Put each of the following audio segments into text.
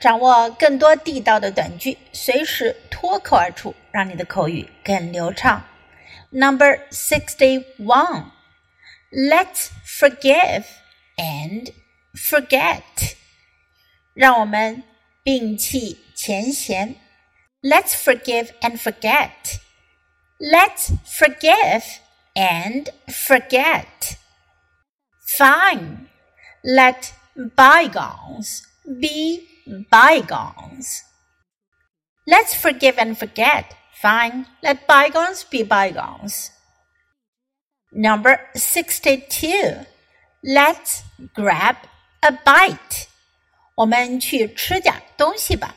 掌握更多地道的短句，随时脱口而出，让你的口语更流畅。Number sixty-one. Let's forgive and forget. 让我们摒弃前嫌。Let's forgive and forget. Let's forgive and forget. Fine. Let bygones be bygones. Let's forgive and forget. Fine, let bygones be bygones. Number 62. Let's grab a bite. 我们去吃点东西吧。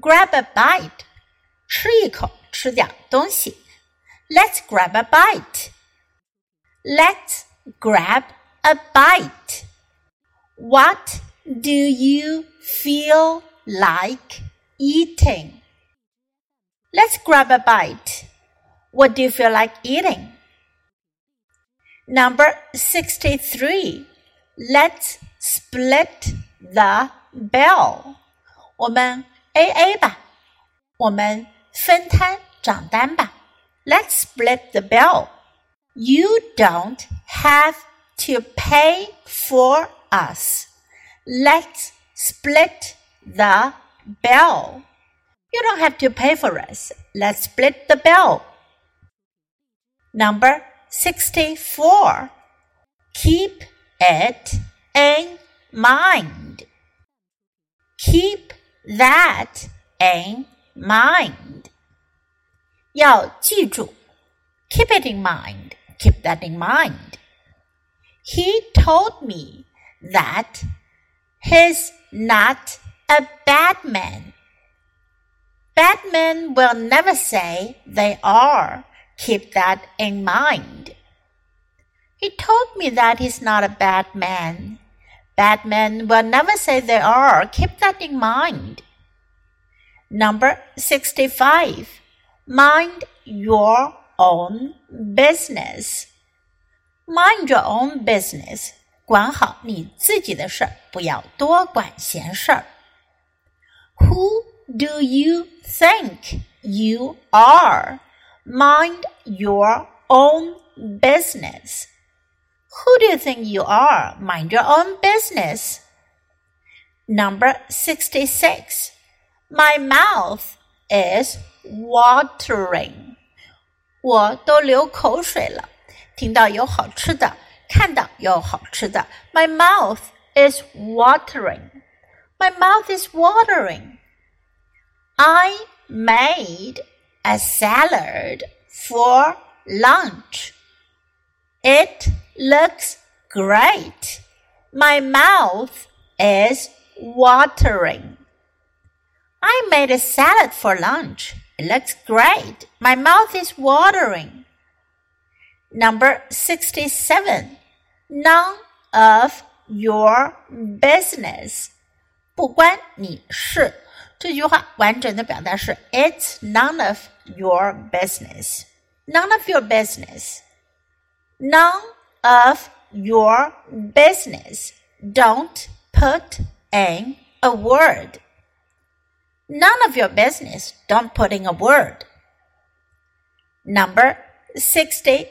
Grab a bite. 吃一口，吃点东西。Let's grab a bite. Let's grab a bite. What do you feel like eating? Let's grab a bite. What do you feel like eating? Number 63. Let's split the bill. 我们 AA 吧，我们分摊账单吧。Let's split the bill. You don't have to pay for us. Let's split the bill. You don't have to pay for us. Let's split the bill. Number 64. Keep it in mind. Keep that in mind. 要记住. Keep it in mind. Keep that in mind. He told me that he's not a bad man. Bad men will never say they are. Keep that in mind. He told me that he's not a bad man. Bad men will never say they are. Keep that in mind. Number 65. Mind your own business. Mind your own business. 管好你自己的事儿，不要多管闲事儿。Who do you think you are? Mind your own business. Who do you think you are? Mind your own business. Number 66. My mouth is watering. 我都流口水了。听到有好吃的， 看到有好吃的。My mouth is watering. My mouth is watering. I made a salad for lunch. It looks great. My mouth is watering. I made a salad for lunch. It looks great. My mouth is watering. Number 67. None of your business. 不关你事。这句话完整的表达是 It's none of your business. None of your business. None of your business. Don't put in a word. None of your business. Don't put in a word. Number 68.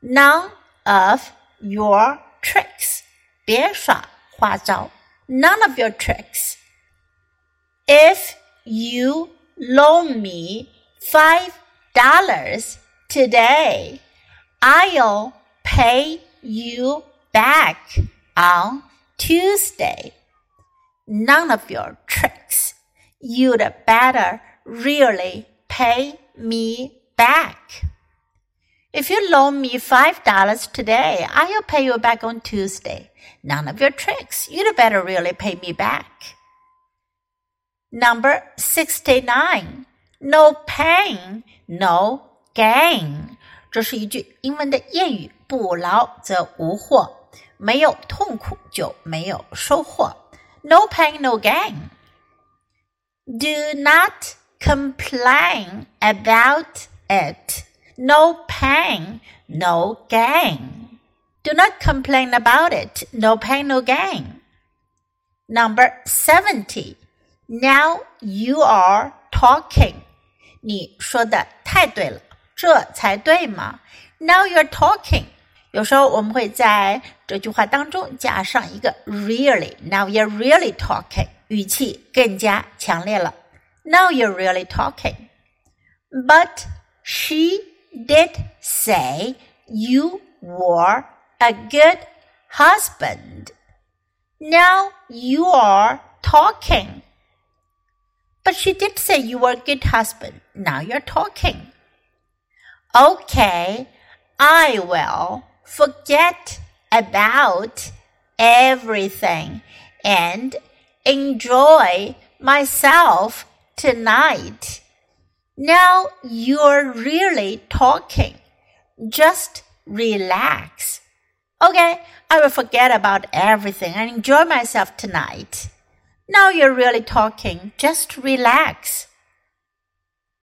None of your tricks. 别耍花招。None of your tricks. If you loan me five dollars today, I'll pay you back on Tuesday. None of your tricks. You'd better really pay me back. If you loan me five dollars today, I'll pay you back on Tuesday. None of your tricks. You'd better really pay me back. Number 69. No pain, no gain。这是一句英文的谚语：不劳则无获，没有痛苦就没有收获。No pain, no gain. Do not complain about it. No pain, no gain. Do not complain about it. No pain, no gain. Number 70. Now you are talking. 你说的太对了，这才对嘛。Now you're talking. 有时候我们会在这句话当中加上一个 really。Now you're really talking，语气更加强烈了。Now you're really talking. But she did say you were a good husband. Now you are talking. But she did say you were a good husband. Now you're talking. Okay, I will forget about everything and enjoy myself tonight. Now you're really talking. Just relax. Okay, I will forget about everything and enjoy myself tonight. Now you're really talking. Just relax.